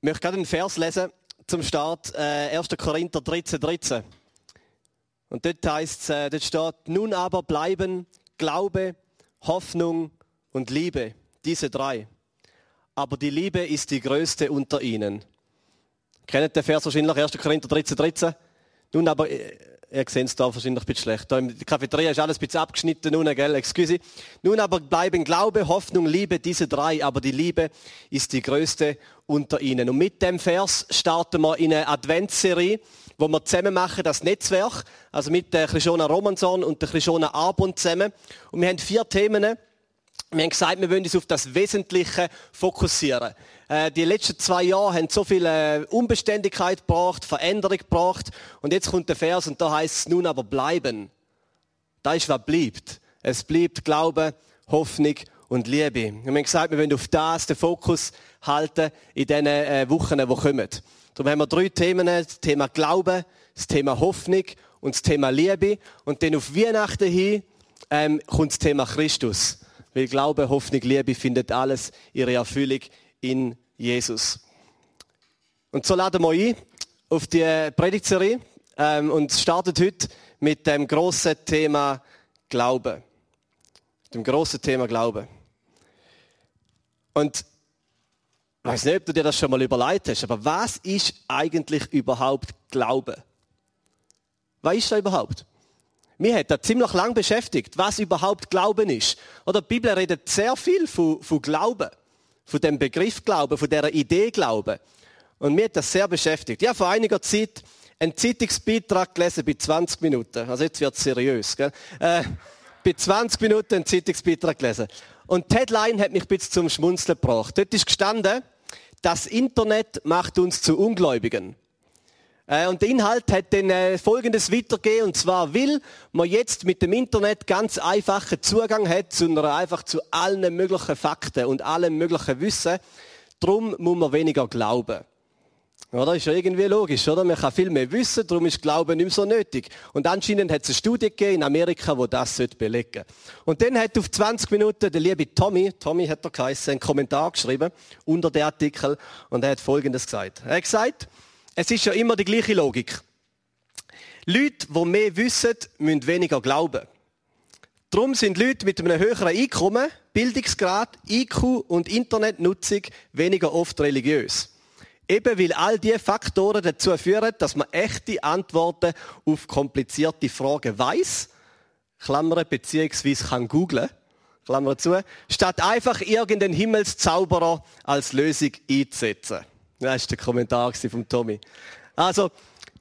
Ich möchte gerade einen Vers lesen zum Start, äh, 1. Korinther 13, 13. Und dort heißt äh, dort steht, nun aber bleiben Glaube, Hoffnung und Liebe, diese drei. Aber die Liebe ist die größte unter ihnen. Kennt den Vers wahrscheinlich, 1. Korinther 13, 13? Nun aber, äh, Ihr seht es da wahrscheinlich ein bisschen schlecht. Da in der Cafeteria ist alles ein bisschen abgeschnitten nun, gell? Excuse. Nun aber bleiben Glaube, Hoffnung, Liebe, diese drei, aber die Liebe ist die größte unter ihnen. Und mit dem Vers starten wir in eine Adventsserie, wo wir zusammen machen, das Netzwerk, also mit der Christiana Romanson und der Christiana Arbund zusammen. Und wir haben vier Themen. Wir haben gesagt, wir wollen uns auf das Wesentliche fokussieren. Äh, die letzten zwei Jahre haben so viel äh, Unbeständigkeit gebracht, Veränderung gebracht. Und jetzt kommt der Vers und da heißt es nun aber bleiben. Da ist was bleibt. Es bleibt Glaube, Hoffnung und Liebe. Wir haben gesagt, wir wollen auf das den Fokus halten in den äh, Wochen, die kommen. Darum haben wir drei Themen. Das Thema Glaube, das Thema Hoffnung und das Thema Liebe. Und dann auf Weihnachten hin ähm, kommt das Thema Christus. Weil Glaube, Hoffnung, Liebe findet alles ihre Erfüllung in Jesus. Und so laden wir ein auf die Predigtserie ähm, und startet heute mit dem großen Thema Glaube. Dem großen Thema Glaube. Und ich weiß nicht, ob du dir das schon mal überlegt hast, aber was ist eigentlich überhaupt Glaube? Was ist da überhaupt? Mir hat das ziemlich lang beschäftigt, was überhaupt Glauben ist. Oder die Bibel redet sehr viel von, von Glauben von dem Begriff Glauben, von dieser Idee Glauben. Und mir hat das sehr beschäftigt. Ja, vor einiger Zeit einen Zeitungsbeitrag gelesen bei 20 Minuten. Also jetzt wird es seriös. Gell? Äh, bei 20 Minuten einen Zeitungsbeitrag gelesen. Und die Headline hat mich ein bisschen zum Schmunzeln gebracht. Dort ist gestanden, das Internet macht uns zu Ungläubigen. Äh, und der Inhalt hat dann äh, Folgendes weitergegeben, und zwar will man jetzt mit dem Internet ganz einfachen Zugang hat einer, einfach zu allen möglichen Fakten und allem möglichen Wissen. Darum muss man weniger glauben. Oder? Ist ja irgendwie logisch, oder? Man kann viel mehr wissen, darum ist Glauben nicht mehr so nötig. Und anscheinend hat es eine Studie gegeben in Amerika, wo das belegen sollte. Und dann hat auf 20 Minuten der liebe Tommy, Tommy hat er geheißen, einen Kommentar geschrieben, unter den Artikel, und er hat Folgendes gesagt. Er hat gesagt, es ist ja immer die gleiche Logik. Leute, die mehr wissen, müssen weniger glauben. Darum sind Leute mit einem höheren Einkommen, Bildungsgrad, IQ und Internetnutzung weniger oft religiös. Eben weil all diese Faktoren dazu führen, dass man echte Antworten auf komplizierte Fragen weiß, Klammer beziehungsweise kann googlen, Klammer zu, statt einfach irgendeinen Himmelszauberer als Lösung einzusetzen. Das war der Kommentar von Tommy. Also,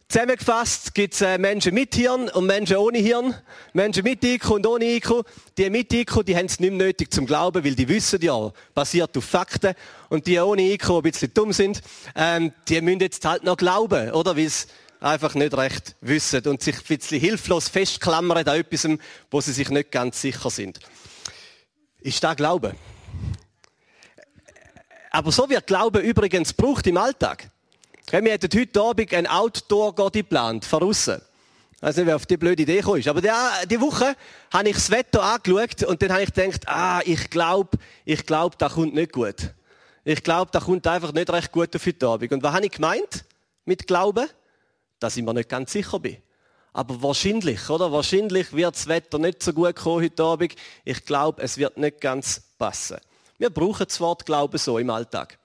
zusammengefasst gibt es äh, Menschen mit Hirn und Menschen ohne Hirn. Menschen mit IQ und ohne IQ. Die mit IQ, die haben es nicht mehr nötig zum Glauben, weil die wissen ja, basiert auf Fakten. Und die ohne IQ, die ein bisschen dumm sind, ähm, die müssen jetzt halt noch glauben, oder? Weil sie einfach nicht recht wissen und sich ein bisschen hilflos festklammern an etwas, wo sie sich nicht ganz sicher sind. Ist das Glauben? Aber so wird Glaube übrigens gebraucht im Alltag. Wir hätten heute Abend ein Outdoor-Gotti geplant, von außen. Ich weiß nicht, wer auf die blöde Idee gekommen ist. Aber die Woche habe ich das Wetter angeschaut und dann habe ich gedacht, ah, ich glaube, ich glaube, das kommt nicht gut. Ich glaube, das kommt einfach nicht recht gut auf heute Abend. Und was habe ich gemeint mit Glauben? Dass ich mir nicht ganz sicher bin. Aber wahrscheinlich, oder? Wahrscheinlich wird das Wetter nicht so gut kommen heute Abend. Ich glaube, es wird nicht ganz passen. Wir brauchen das Wort Glauben so im Alltag.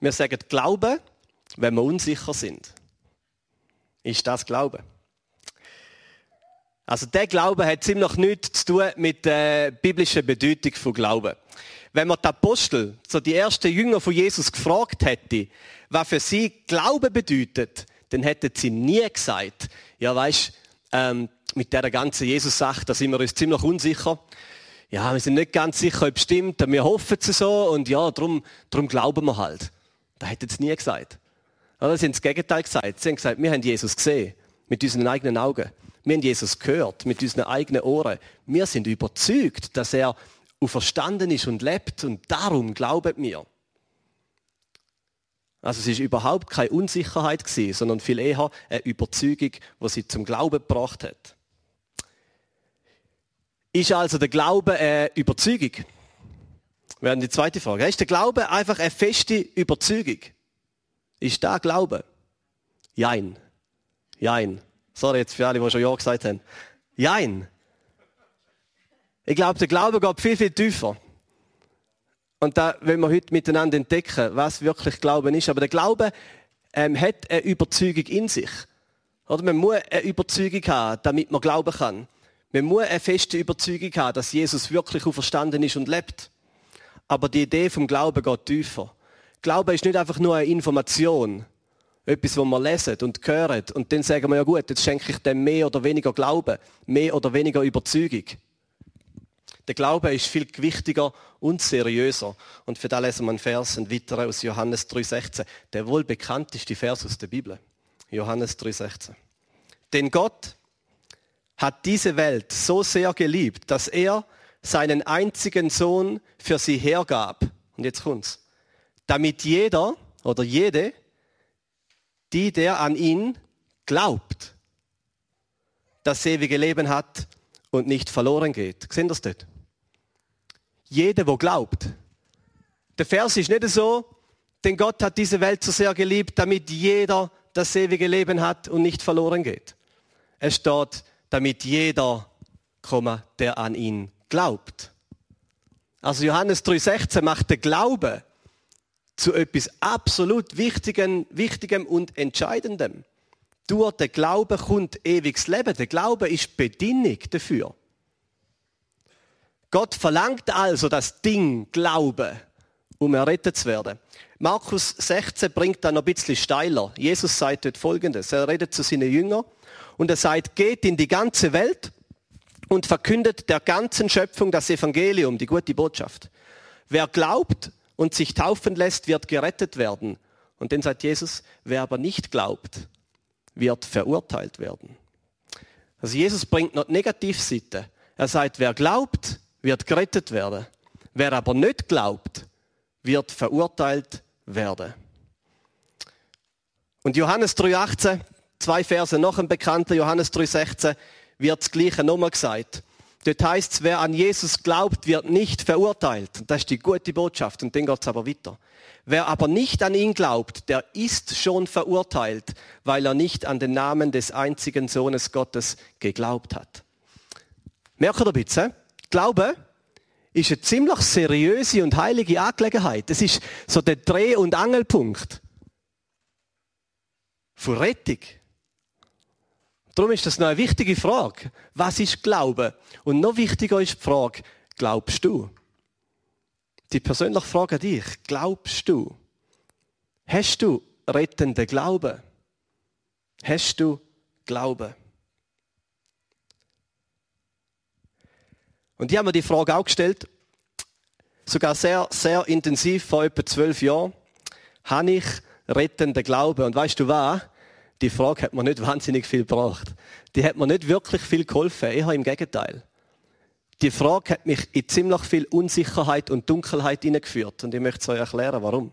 Wir sagen Glauben, wenn wir unsicher sind. Ist das Glauben? Also der Glaube hat ziemlich nichts zu tun mit der biblischen Bedeutung von Glauben. Wenn man die Apostel, so die ersten Jünger von Jesus gefragt hätte, was für sie Glaube bedeutet, dann hätten sie nie gesagt, ja weißt, ähm, mit der ganzen Jesus-Sache, da sind wir uns ziemlich unsicher ja, wir sind nicht ganz sicher, ob es stimmt, wir hoffen es so und ja, darum, darum glauben wir halt. Da hätten sie nie gesagt. Oder sie haben das Gegenteil gesagt. Sie haben gesagt, wir haben Jesus gesehen, mit unseren eigenen Augen. Wir haben Jesus gehört, mit unseren eigenen Ohren. Wir sind überzeugt, dass er auferstanden ist und lebt und darum glauben wir. Also es ist überhaupt keine Unsicherheit gewesen, sondern viel eher eine Überzeugung, die sie zum Glauben gebracht hat. Ist also der Glaube eine Überzeugung? Wäre die zweite Frage. Ist der Glaube einfach eine feste Überzeugung? Ist da Glaube? Jein. Jein. Sorry jetzt für alle, die schon Ja gesagt haben. Jein. Ich glaube, der Glaube geht viel, viel tiefer. Und da wollen wir heute miteinander entdecken, was wirklich Glauben ist. Aber der Glaube ähm, hat eine Überzeugung in sich. Oder man muss eine Überzeugung haben, damit man glauben kann. Man muss eine feste Überzeugung haben, dass Jesus wirklich auferstanden ist und lebt. Aber die Idee vom Glauben geht tiefer. Glaube ist nicht einfach nur eine Information. Etwas, was wir lesen und hören. Und dann sagen wir, ja gut, jetzt schenke ich dem mehr oder weniger Glauben, mehr oder weniger Überzeugung. Der Glaube ist viel wichtiger und seriöser. Und für da lesen wir einen Vers, einen weiteren aus Johannes 3,16. Der wohl bekannteste Vers aus der Bibel. Johannes 3,16. Denn Gott hat diese Welt so sehr geliebt, dass er seinen einzigen Sohn für sie hergab. Und jetzt kommt's. Damit jeder oder jede, die der an ihn glaubt, das ewige Leben hat und nicht verloren geht. Sehen das dort? Jeder, wo glaubt. Der Vers ist nicht so, denn Gott hat diese Welt so sehr geliebt, damit jeder das ewige Leben hat und nicht verloren geht. Es steht, damit jeder der an ihn glaubt. Also Johannes 3,16 macht der Glaube zu etwas absolut Wichtigem, Wichtigem und Entscheidendem. Durch den Glauben kommt ewiges Leben. Der Glaube ist Bedingung dafür. Gott verlangt also das Ding Glaube, um errettet zu werden. Markus 16 bringt dann noch ein bisschen steiler. Jesus sagt dort Folgendes. Er redet zu seinen Jüngern und er sagt, geht in die ganze Welt und verkündet der ganzen Schöpfung das Evangelium, die gute Botschaft. Wer glaubt und sich taufen lässt, wird gerettet werden. Und dann sagt Jesus, wer aber nicht glaubt, wird verurteilt werden. Also Jesus bringt noch die Negativseite. Er sagt, wer glaubt, wird gerettet werden. Wer aber nicht glaubt, wird verurteilt werden. Und Johannes 3,18 zwei Verse noch ein bekannter, Johannes 3,16, wird das Gleiche nochmal gesagt. Dort heißt es, wer an Jesus glaubt, wird nicht verurteilt. Das ist die gute Botschaft. Und dann geht es aber weiter. Wer aber nicht an ihn glaubt, der ist schon verurteilt, weil er nicht an den Namen des einzigen Sohnes Gottes geglaubt hat. Merkt ihr ein bisschen? Glaube ist eine ziemlich seriöse und heilige Angelegenheit. Das ist so der Dreh- und Angelpunkt von Rettung. Darum ist das noch eine wichtige Frage. Was ist Glaube? Und noch wichtiger ist die Frage, glaubst du? Die persönliche Frage an dich, glaubst du? Hast du rettende Glaube? Hast du Glaube? Und ich habe mir die Frage auch gestellt, sogar sehr, sehr intensiv vor etwa zwölf Jahren, habe ich rettende Glaube? Und weißt du was? Die Frage hat mir nicht wahnsinnig viel gebracht. Die hat mir nicht wirklich viel geholfen, eher im Gegenteil. Die Frage hat mich in ziemlich viel Unsicherheit und Dunkelheit hineingeführt. Und ich möchte es euch erklären, warum.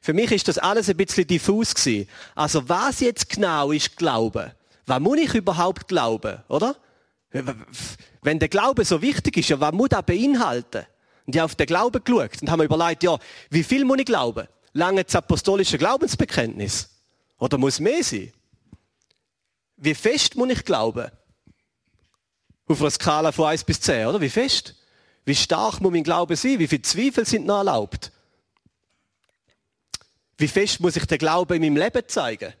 Für mich ist das alles ein bisschen diffus gewesen. Also was jetzt genau ist Glauben? Was muss ich überhaupt glauben, oder? Wenn der Glaube so wichtig ist, ja, was muss er beinhalten? Und ich habe auf den Glauben geschaut und habe mir überlegt, ja, wie viel muss ich glauben? Lange das apostolische Glaubensbekenntnis? Oder muss mehr sein? Wie fest muss ich glauben? Auf einer Skala von 1 bis 10, oder? Wie fest? Wie stark muss mein Glaube sein? Wie viele Zweifel sind noch erlaubt? Wie fest muss ich den Glauben in meinem Leben zeigen?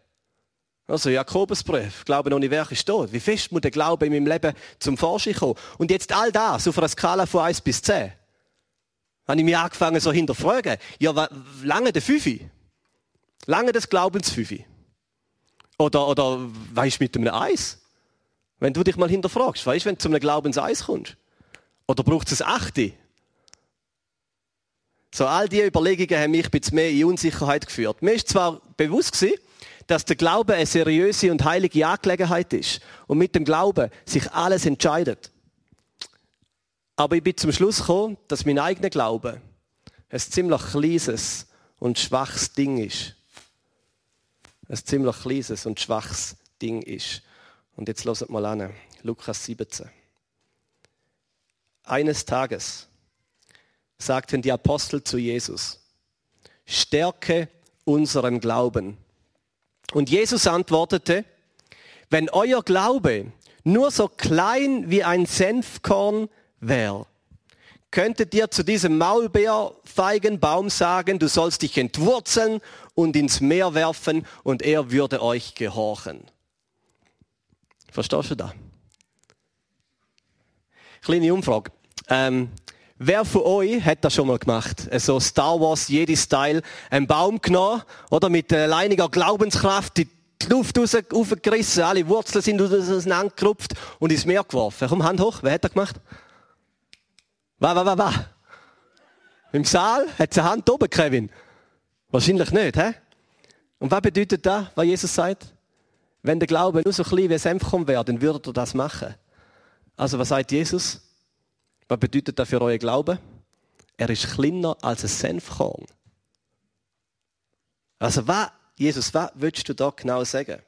Also Jakobusbrief, Glauben ohne Werk ist tot. Wie fest muss der Glaube in meinem Leben zum Vorschein kommen? Und jetzt all das auf einer Skala von 1 bis 10. Habe ich mich angefangen so hinterfragen. Ja, lange der Fünfi? Lange das Glaubensfüfi. Oder, oder, weißt mit einem Eis? Wenn du dich mal hinterfragst, weißt wenn du zu einem Glaubenseis kommst? Oder braucht es ein Achte? So, all diese Überlegungen haben mich bisschen mehr in Unsicherheit geführt. Mir ist zwar bewusst gewesen, dass der Glaube eine seriöse und heilige Angelegenheit ist und mit dem Glauben sich alles entscheidet. Aber ich bin zum Schluss gekommen, dass mein eigener Glaube ein ziemlich kleines und schwaches Ding ist ein ziemlich kleines und schwaches Ding ist. Und jetzt hört mal an, Lukas 17. Eines Tages sagten die Apostel zu Jesus, Stärke unseren Glauben. Und Jesus antwortete, wenn euer Glaube nur so klein wie ein Senfkorn wäre, könntet ihr zu diesem Maulbeerfeigenbaum sagen, du sollst dich entwurzeln und ins Meer werfen und er würde euch gehorchen. Verstehst du da? Kleine Umfrage. Ähm, wer von euch hat das schon mal gemacht? So Star Wars Jedi-Style, einen Baum genommen, oder mit alleiniger Glaubenskraft, die Luft raus, alle Wurzeln sind auseinandergerupft und ins Meer geworfen. Komm, Hand hoch, wer hat das gemacht? Was, was, was, was? Im Saal hat eine Hand oben, Kevin. Wahrscheinlich nicht, hä? Und was bedeutet das, was Jesus sagt? Wenn der Glaube nur so klein wie Senfkorn wäre, dann würdet ihr das machen. Also was sagt Jesus? Was bedeutet das für euren Glauben? Er ist kleiner als ein Senfkorn. Also was, Jesus, was willst du da genau sagen?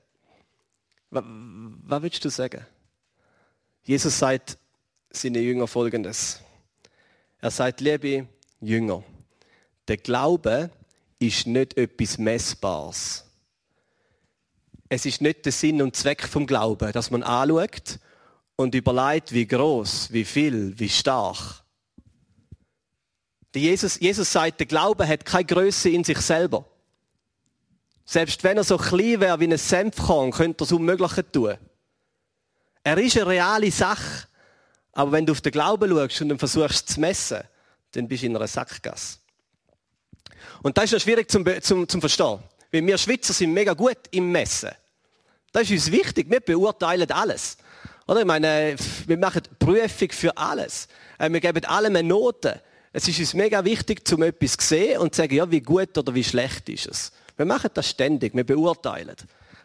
Was, was willst du sagen? Jesus sagt seinen Jünger folgendes. Er sagt, liebe Jünger, der Glaube ist nicht etwas Messbares. Es ist nicht der Sinn und Zweck vom Glauben, dass man anschaut und überlegt, wie groß, wie viel, wie stark. Jesus, Jesus sagt, der Glaube hat keine Größe in sich selber. Selbst wenn er so klein wäre wie ein Senfkorn, könnte er es unmöglich tun. Er ist eine reale Sache. Aber wenn du auf den Glauben schaust und dann versuchst zu messen, dann bist du in einer Sackgasse. Und das ist noch schwierig zum, zum, zum Verstehen. Weil wir Schweizer sind mega gut im Messen. Das ist uns wichtig. Wir beurteilen alles. Oder? Ich meine, wir machen Prüfung für alles. Äh, wir geben allem eine Note. Es ist uns mega wichtig, zum etwas zu sehen und zu sagen, ja, wie gut oder wie schlecht ist es. Wir machen das ständig. Wir beurteilen.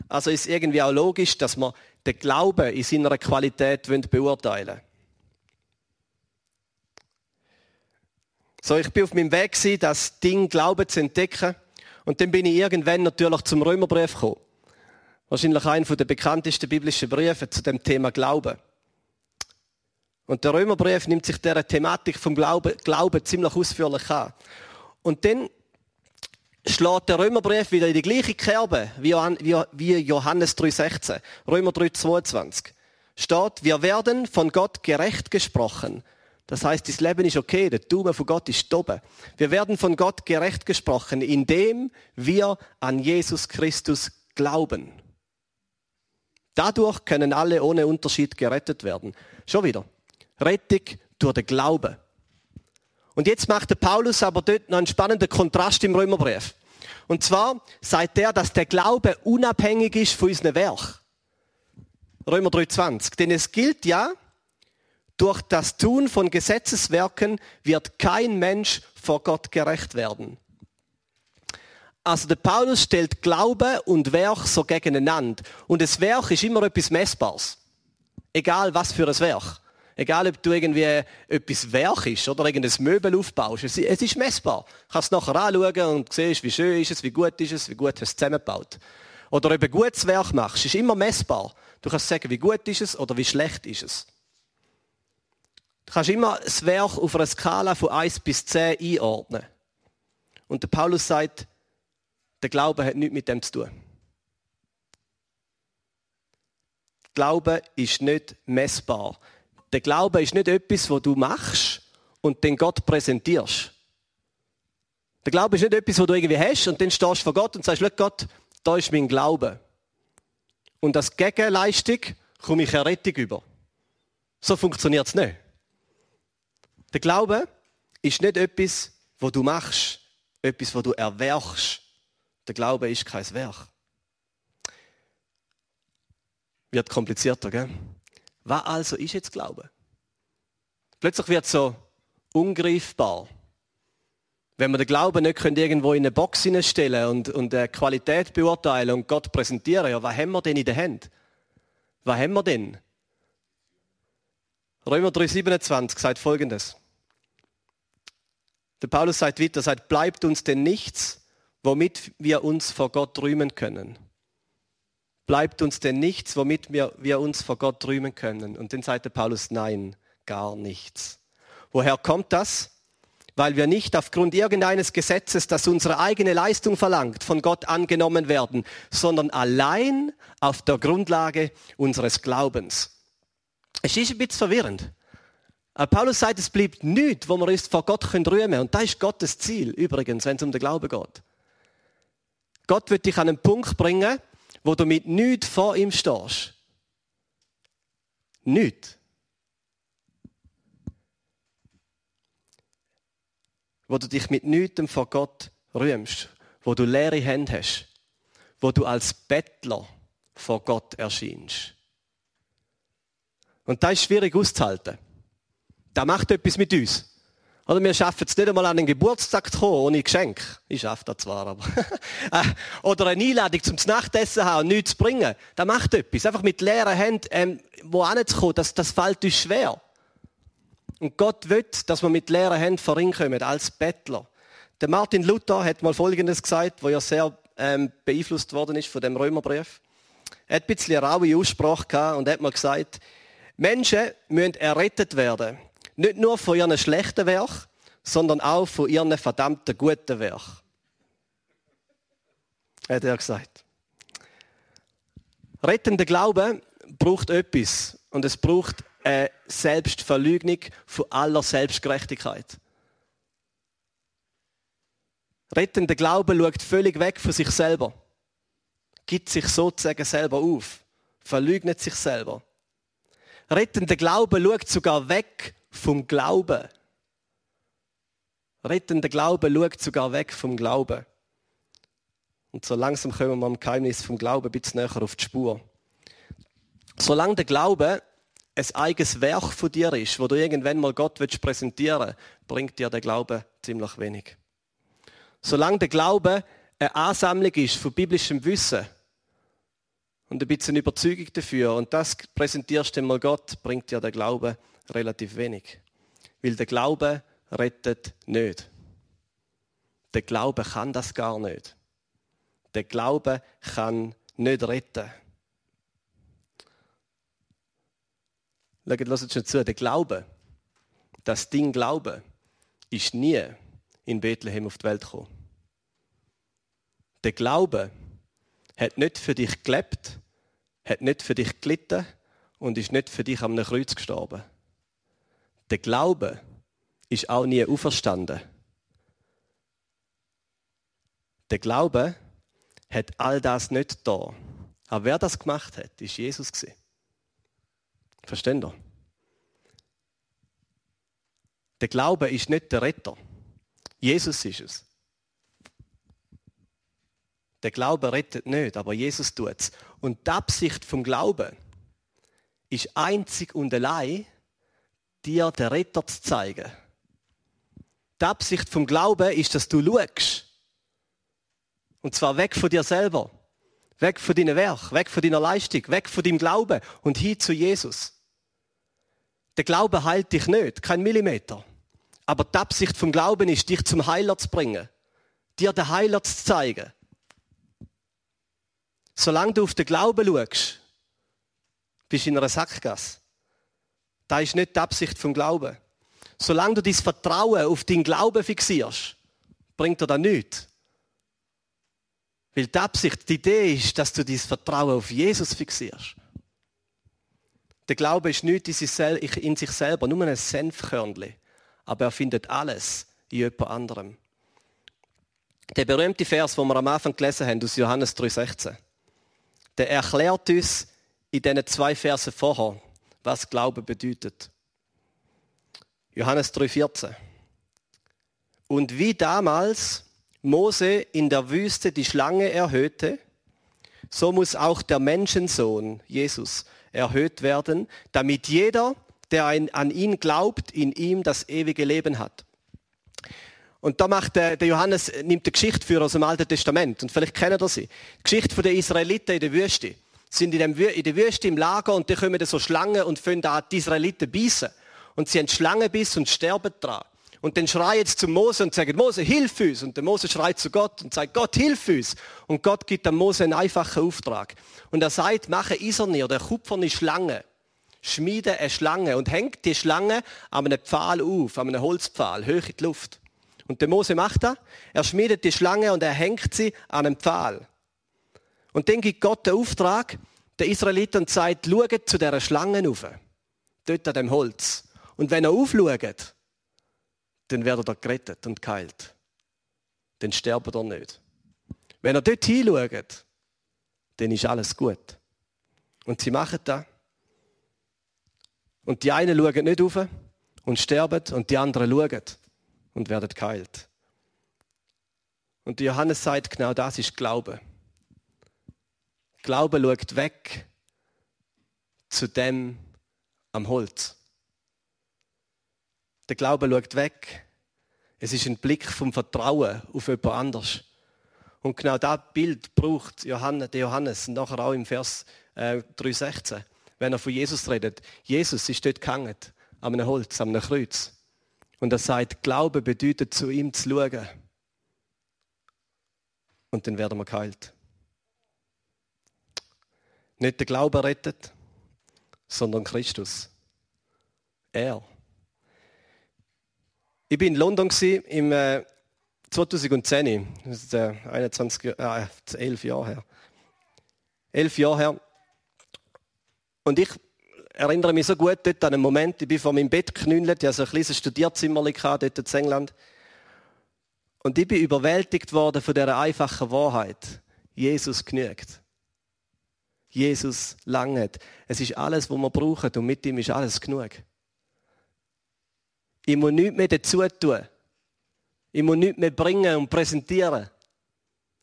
Also ist irgendwie auch logisch, dass wir den Glauben in seiner Qualität beurteilen wollen. So, ich bin auf meinem Weg gewesen, das Ding Glauben zu entdecken. Und dann bin ich irgendwann natürlich zum Römerbrief gekommen. Wahrscheinlich einer der bekanntesten biblischen Briefe zu dem Thema Glauben. Und der Römerbrief nimmt sich der Thematik vom Glauben, Glauben ziemlich ausführlich an. Und dann schlägt der Römerbrief wieder in die gleiche Kerbe wie Johannes 3,16. Römer 3,22. Steht, wir werden von Gott gerecht gesprochen das heißt, das Leben ist okay, der Daumen von Gott ist oben. Wir werden von Gott gerecht gesprochen, indem wir an Jesus Christus glauben. Dadurch können alle ohne Unterschied gerettet werden. Schon wieder. Rettung durch den Glauben. Und jetzt macht der Paulus aber dort noch einen spannenden Kontrast im Römerbrief. Und zwar sagt er, dass der Glaube unabhängig ist von unseren Werk. Römer 3,20. Denn es gilt ja, durch das Tun von Gesetzeswerken wird kein Mensch vor Gott gerecht werden. Also der Paulus stellt Glaube und Werk so gegeneinander. Und das Werk ist immer etwas Messbares. Egal was für ein Werk. Egal, ob du irgendwie etwas Werk ist oder irgendein Möbel aufbaust. Es, ist messbar. Du kannst es nachher anschauen und siehst, wie schön ist es, wie gut ist es, wie gut hast du es zusammengebaut. Oder ob du ein gutes Werk machst, ist immer messbar. Du kannst sagen, wie gut ist es oder wie schlecht ist es. Du kannst immer das Werk auf einer Skala von 1 bis 10 einordnen. Und der Paulus sagt, der Glaube hat nichts mit dem zu tun. Glaube ist nicht messbar. Der Glaube ist nicht etwas, was du machst und den Gott präsentierst. Der Glaube ist nicht etwas, was du irgendwie hast und dann stehst du vor Gott und sagst, Gott, da ist mein Glaube. Und als Gegenleistung komme ich eine Rettung über. So funktioniert es nicht. Der Glaube ist nicht etwas, was du machst, etwas, was du erwerchst. Der Glaube ist kein Werk. Wird komplizierter, gell? Was also ist jetzt Glaube? Plötzlich wird es so ungreifbar. Wenn wir den Glauben nicht können, irgendwo in eine Box hineinstellen und, und eine Qualität beurteilen und Gott präsentieren, ja, was haben wir denn in der Hand? Was haben wir denn? Römer 3,27 sagt folgendes. Der Paulus sagt weiter, sagt, bleibt uns denn nichts, womit wir uns vor Gott rühmen können. Bleibt uns denn nichts, womit wir, wir uns vor Gott rühmen können. Und dann sagt der Paulus, nein, gar nichts. Woher kommt das? weil wir nicht aufgrund irgendeines Gesetzes, das unsere eigene Leistung verlangt, von Gott angenommen werden, sondern allein auf der Grundlage unseres Glaubens. Es ist ein bisschen verwirrend. Paulus sagt, es bleibt nichts, wo wir uns vor Gott rühmen können. Und das ist Gottes Ziel, übrigens, wenn es um den Glauben geht. Gott wird dich an einen Punkt bringen, wo du mit nichts vor ihm stehst. Nichts. Wo du dich mit nichts vor Gott rühmst. Wo du leere Hände hast. Wo du als Bettler vor Gott erscheinst. Und das ist schwierig auszuhalten. Das macht etwas mit uns. Oder wir schaffen es nicht einmal an einen Geburtstag zu kommen, ohne Geschenk. Ich schaffe das zwar, aber. Äh, oder eine Einladung zum Nachtessen haben und nichts zu bringen. Das macht etwas. Einfach mit leeren Händen, ähm, wo anzukommen, das, das fällt uns schwer. Und Gott will, dass wir mit leeren Händen vorankommen, als Bettler. Der Martin Luther hat mal Folgendes gesagt, wo ja sehr ähm, beeinflusst worden ist von dem Römerbrief. Er hat ein bisschen eine raue Aussprache gehabt und hat mal gesagt, Menschen müssen errettet werden. Nicht nur von ihren schlechten Werk, sondern auch von ihren verdammten guten Werk. Hat er gesagt. Rettender Glaube braucht etwas. Und es braucht eine Selbstverleugnung von aller Selbstgerechtigkeit. Rettender Glaube schaut völlig weg von sich selber. Gibt sich sozusagen selber auf. Verleugnet sich selber. Rettender Glaube schaut sogar weg vom Glauben. Rettender Glaube schaut sogar weg vom Glauben. Und so langsam kommen wir am Geheimnis vom Glauben ein bisschen näher auf die Spur. Solange der Glaube ein eigenes Werk von dir ist, wo du irgendwann mal Gott präsentieren willst, bringt dir der Glaube ziemlich wenig. Solange der Glaube eine Ansammlung ist von biblischem Wissen und ein bisschen Überzeugung dafür und das präsentierst du mal Gott, bringt dir der Glaube relativ wenig. Weil der Glaube rettet nicht. Der Glaube kann das gar nicht. Der Glaube kann nicht retten. Schaut, schon zu. Der Glaube, das Ding Glaube, ist nie in Bethlehem auf die Welt gekommen. Der Glaube hat nicht für dich gelebt, hat nicht für dich gelitten und ist nicht für dich am Kreuz gestorben. Der Glaube ist auch nie auferstanden. Der Glaube hat all das nicht da. Aber wer das gemacht hat, ist Jesus Versteht ihr? Der Glaube ist nicht der Retter. Jesus ist es. Der Glaube rettet nicht, aber Jesus tut es. Und die Absicht vom Glauben ist einzig und allein, dir den Retter zu zeigen. Die Absicht vom Glauben ist, dass du schaust. Und zwar weg von dir selber. Weg von deinem Werk, weg von deiner Leistung, weg von deinem Glauben und hin zu Jesus. Der Glaube heilt dich nicht, kein Millimeter. Aber die Absicht vom Glauben ist, dich zum Heiler zu bringen. Dir den Heiler zu zeigen. Solange du auf den Glauben schaust, bist du in einer Sackgasse. Das ist nicht die Absicht vom Glauben. Solange du dein Vertrauen auf deinen Glauben fixierst, bringt er da nichts. Weil die Absicht, die Idee ist, dass du dein Vertrauen auf Jesus fixierst. Der Glaube ist nichts in sich selber, nur ein Senfkörnchen. Aber er findet alles in jemand anderem. Der berühmte Vers, den wir am Anfang gelesen haben, aus Johannes 3,16, der erklärt uns in diesen zwei Versen vorher, was Glaube bedeutet. Johannes 3,14. Und wie damals Mose in der Wüste die Schlange erhöhte, so muss auch der Menschensohn, Jesus, erhöht werden, damit jeder, der an ihn glaubt, in ihm das ewige Leben hat. Und da macht der, der Johannes, nimmt die Geschichte für aus dem Alten Testament. Und vielleicht kennen ihr sie. Die Geschichte der Israeliten in der Wüste sind in, dem, in der Wüste im Lager und da kommen so Schlangen und fangen da die Israeliten beißen. Und sie haben Schlangenbiss und sterben dran. Und dann schreien sie zu Mose und sagen, Mose, hilf uns. Und der Mose schreit zu Gott und sagt, Gott, hilf uns. Und Gott gibt dem Mose einen einfachen Auftrag. Und er sagt, mache Iserne oder kupferne Schlange. Schmiede eine Schlange und hängt die Schlange an einem Pfahl auf, an einem Holzpfahl, hoch in die Luft. Und der Mose macht das. Er schmiedet die Schlange und er hängt sie an einem Pfahl. Und dann gibt Gott den Auftrag, der Israeliten und sagt, schaut zu dieser Schlange rauf. Dort an dem Holz. Und wenn er aufschaut, dann werdet er gerettet und geheilt. Dann sterbt er nicht. Wenn er dort hinschaut, dann ist alles gut. Und sie machen das. Und die einen schauen nicht auf und sterben und die anderen schauen und werden geheilt. Und Johannes sagt, genau das ist Glaube. Glaube schaut weg zu dem am Holz. Der Glaube schaut weg. Es ist ein Blick vom Vertrauen auf jemand anders. Und genau das Bild braucht Johannes, der Johannes nachher auch im Vers äh, 3,16, wenn er von Jesus redet. Jesus ist dort gehangen, an einem Holz, an einem Kreuz. Und er sagt, Glaube bedeutet, zu ihm zu schauen. Und dann werden wir geheilt. Nicht der Glaube rettet, sondern Christus. Er. Ich bin in London im äh, 2010. Das ist äh, 21, äh, 11 Jahre her. Elf Jahre her. Und ich erinnere mich so gut dort an einen Moment, ich bin vor meinem Bett geknüllt, ich hatte so ein kleines Studierzimmer dort in England. Und ich bin überwältigt worden von dieser einfachen Wahrheit. Jesus genügt. Jesus langet. Es ist alles, was wir brauchen und mit ihm ist alles genug. Ich muss nichts mehr dazu tun. Ich muss nichts mehr bringen und präsentieren.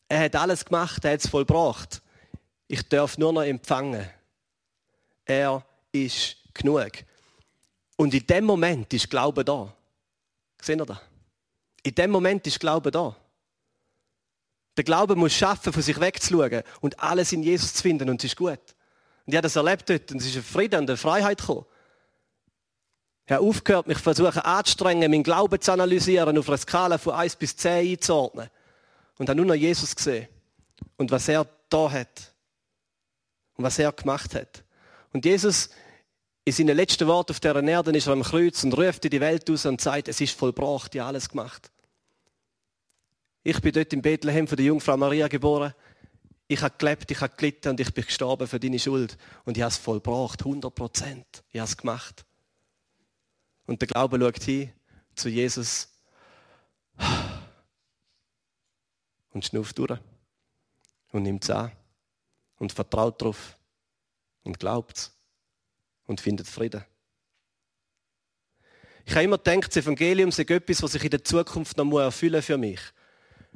Er hat alles gemacht, er hat es vollbracht. Ich darf nur noch empfangen. Er ist genug. Und in dem Moment ist Glaube da. Seht ihr das? In dem Moment ist Glaube da. Der Glaube muss schaffen, von sich wegzuschauen und alles in Jesus zu finden und es ist gut. Und ich habe das erlebt dort und es ist ein Frieden und eine Freiheit gekommen. Ich habe aufgehört, mich versuchen anzustrengen, meinen Glauben zu analysieren, auf einer Skala von 1 bis 10 einzuordnen. Und habe nur noch Jesus gesehen. Und was er da hat. Und was er gemacht hat. Und Jesus, in seinen letzten Worten auf dieser Erde, ist er am Kreuz und ruft in die Welt aus und sagt, es ist vollbracht, ich habe alles gemacht. Ich bin dort in Bethlehem von der Jungfrau Maria geboren. Ich habe gelebt, ich habe gelitten und ich bin gestorben für deine Schuld. Und ich habe es vollbracht, 100 Prozent. Ich habe es gemacht. Und der Glaube schaut hin zu Jesus und schnauft durch und nimmt es an und vertraut darauf und glaubt es und findet Frieden. Ich habe immer gedacht, das Evangelium sei etwas, was sich in der Zukunft noch erfüllen muss für mich.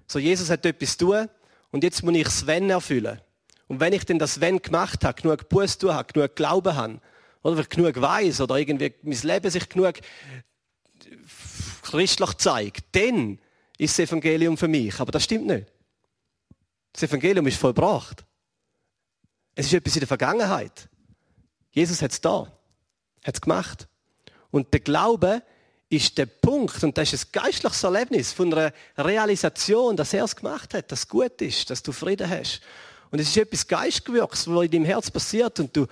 So, Jesus hat etwas tun und jetzt muss ich das Wenn erfüllen. Und wenn ich denn das Wenn gemacht habe, genug Buß tun habe, genug Glauben habe, oder genug weiß oder irgendwie mein Leben sich genug christlich zeigt, dann ist das Evangelium für mich. Aber das stimmt nicht. Das Evangelium ist vollbracht. Es ist etwas in der Vergangenheit. Jesus hat es da, hat es gemacht. Und der Glaube ist der Punkt, und das ist ein geistliches Erlebnis von einer Realisation, dass er es gemacht hat, dass es gut ist, dass du Frieden hast. Und es ist etwas Geistgewürks, was in deinem Herz passiert und du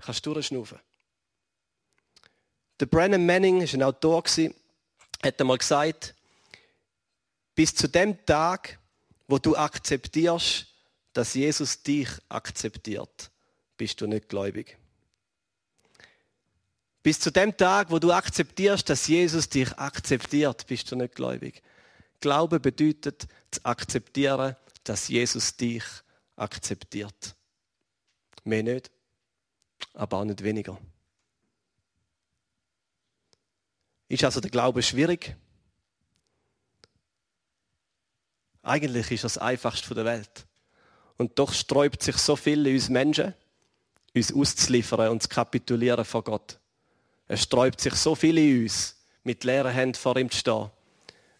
kannst durchschnaufen. Der Brennan Manning ist ein Autor, hat einmal gesagt, bis zu dem Tag, wo du akzeptierst, dass Jesus dich akzeptiert, bist du nicht gläubig. Bis zu dem Tag, wo du akzeptierst, dass Jesus dich akzeptiert, bist du nicht gläubig. Glaube bedeutet zu akzeptieren, dass Jesus dich akzeptiert. Mehr nicht, aber auch nicht weniger. Ist also der Glaube schwierig? Eigentlich ist das einfachste der Welt. Und doch sträubt sich so viel in uns Menschen, uns auszuliefern und zu kapitulieren vor Gott. Es sträubt sich so viel in uns, mit leeren Händen vor ihm zu stehen.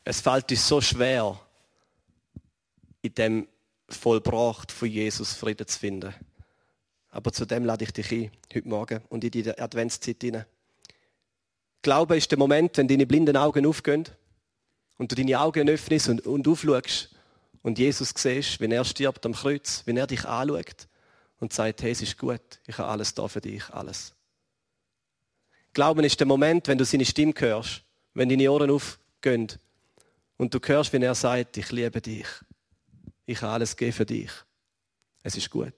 Es fällt uns so schwer, in dem Vollbracht von Jesus Frieden zu finden. Aber zu dem lade ich dich ein, heute Morgen und in die Adventszeit hinein. Glaube ist der Moment, wenn deine blinden Augen aufgehen und du deine Augen öffnest und, und aufschaust und Jesus siehst, wenn er stirbt am Kreuz, wenn er dich anschaut und sagt, hey, es ist gut, ich habe alles da für dich, alles. Glauben ist der Moment, wenn du seine Stimme hörst, wenn deine Ohren auf, gehen. Und du hörst, wenn er sagt, ich liebe dich. Ich habe alles gegeben für dich. Es ist gut.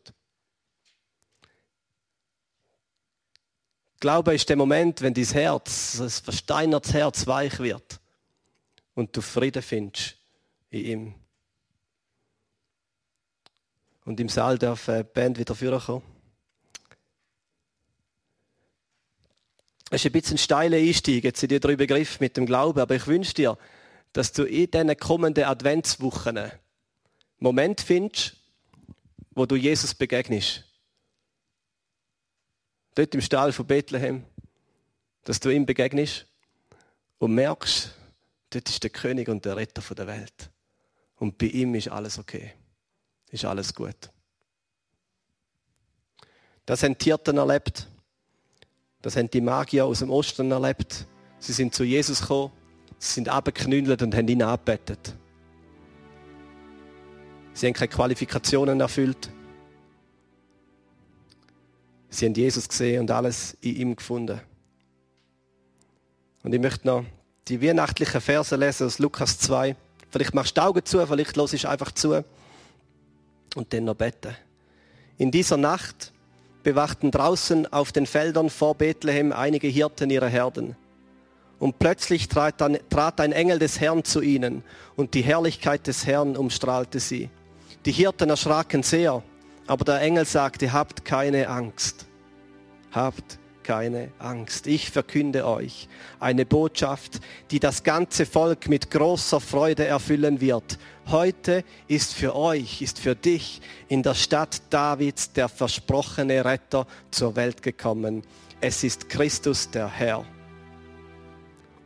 Glaube ist der Moment, wenn dein Herz, das versteinertes Herz weich wird und du Frieden findest in ihm. Und im Saal darf die Band wieder vorkommen. Es ist ein bisschen ein steiler Einstieg jetzt in die drei Begriffe mit dem Glauben, aber ich wünsche dir, dass du in diesen kommenden Adventswochen einen Moment findest, wo du Jesus begegnest. Dort im Stall von Bethlehem, dass du ihm begegnest und merkst, dort ist der König und der Retter der Welt. Und bei ihm ist alles okay. Ist alles gut. Das haben die Hirten erlebt. Das haben die Magier aus dem Osten erlebt. Sie sind zu Jesus gekommen, sie sind abgeknündelt und haben ihn angebetet. Sie haben keine Qualifikationen erfüllt. Sie haben Jesus gesehen und alles in ihm gefunden. Und ich möchte noch die weihnachtlichen Verse lesen aus Lukas 2. Vielleicht machst du die Augen zu, vielleicht los ich einfach zu und dann noch beten. In dieser Nacht bewachten draußen auf den Feldern vor Bethlehem einige Hirten ihre Herden. Und plötzlich trat, dann, trat ein Engel des Herrn zu ihnen und die Herrlichkeit des Herrn umstrahlte sie. Die Hirten erschraken sehr, aber der Engel sagte, habt keine Angst. Habt keine Angst. Ich verkünde euch eine Botschaft, die das ganze Volk mit großer Freude erfüllen wird. Heute ist für euch, ist für dich in der Stadt Davids der versprochene Retter zur Welt gekommen. Es ist Christus der Herr.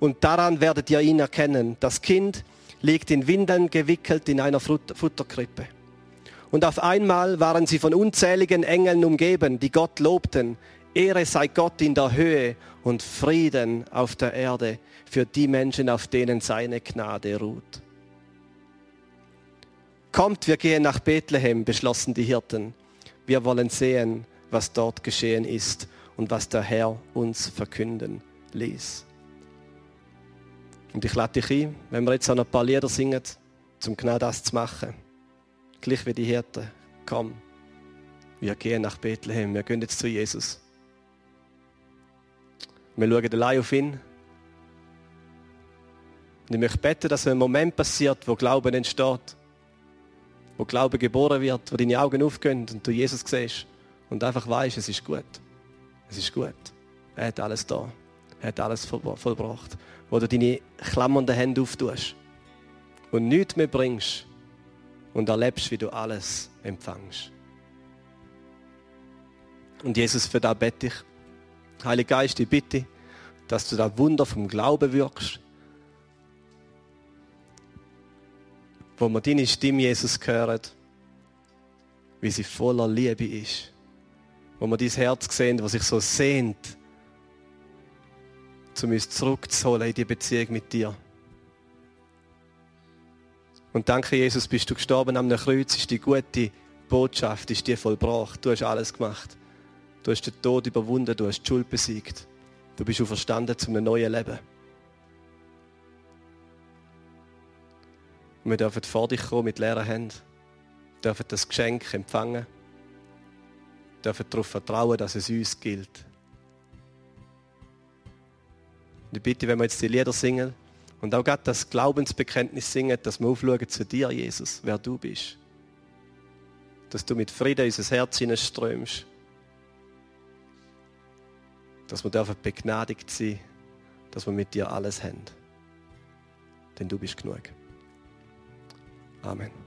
Und daran werdet ihr ihn erkennen. Das Kind liegt in Windeln gewickelt in einer Futterkrippe. Und auf einmal waren sie von unzähligen Engeln umgeben, die Gott lobten. Ehre sei Gott in der Höhe und Frieden auf der Erde für die Menschen, auf denen seine Gnade ruht. Kommt, wir gehen nach Bethlehem, beschlossen die Hirten. Wir wollen sehen, was dort geschehen ist und was der Herr uns verkünden ließ. Und ich lade dich ein, wenn wir jetzt noch ein paar Lieder singen, um genau das zu machen. Gleich wie die Hirten. Komm, wir gehen nach Bethlehem, wir gehen jetzt zu Jesus. Wir schauen allein auf ihn. Und ich möchte beten, dass ein Moment passiert, wo Glauben entsteht. Wo Glauben geboren wird, wo deine Augen aufgehen und du Jesus siehst. Und einfach weißt, es ist gut. Es ist gut. Er hat alles da. Er hat alles vollbracht. Wo du deine klammernden Hände auftust. Und nichts mehr bringst. Und erlebst, wie du alles empfängst. Und Jesus, für das bete ich. Heiliger Geist, ich bitte, dass du da Wunder vom Glauben wirkst. Wo wir deine Stimme, Jesus, hören, wie sie voller Liebe ist. Wo wir dein Herz sehen, was sich so sehnt, um uns zurückzuholen in die Beziehung mit dir. Und danke, Jesus, bist du gestorben am Kreuz, ist die gute Botschaft, ist dir vollbracht. Du hast alles gemacht. Du hast den Tod überwunden, du hast die Schuld besiegt. Du bist auferstanden zu einem neuen Leben. Und wir dürfen vor dich kommen mit leeren Händen. Wir dürfen das Geschenk empfangen. Wir dürfen darauf vertrauen, dass es uns gilt. Und ich bitte, wenn wir jetzt die Lieder singen und auch gerade das Glaubensbekenntnis singen, dass wir aufschauen zu dir, Jesus, wer du bist. Dass du mit Frieden in unser Herz hineinströmst dass wir begnadigt sein, dass wir mit dir alles haben. Denn du bist genug. Amen.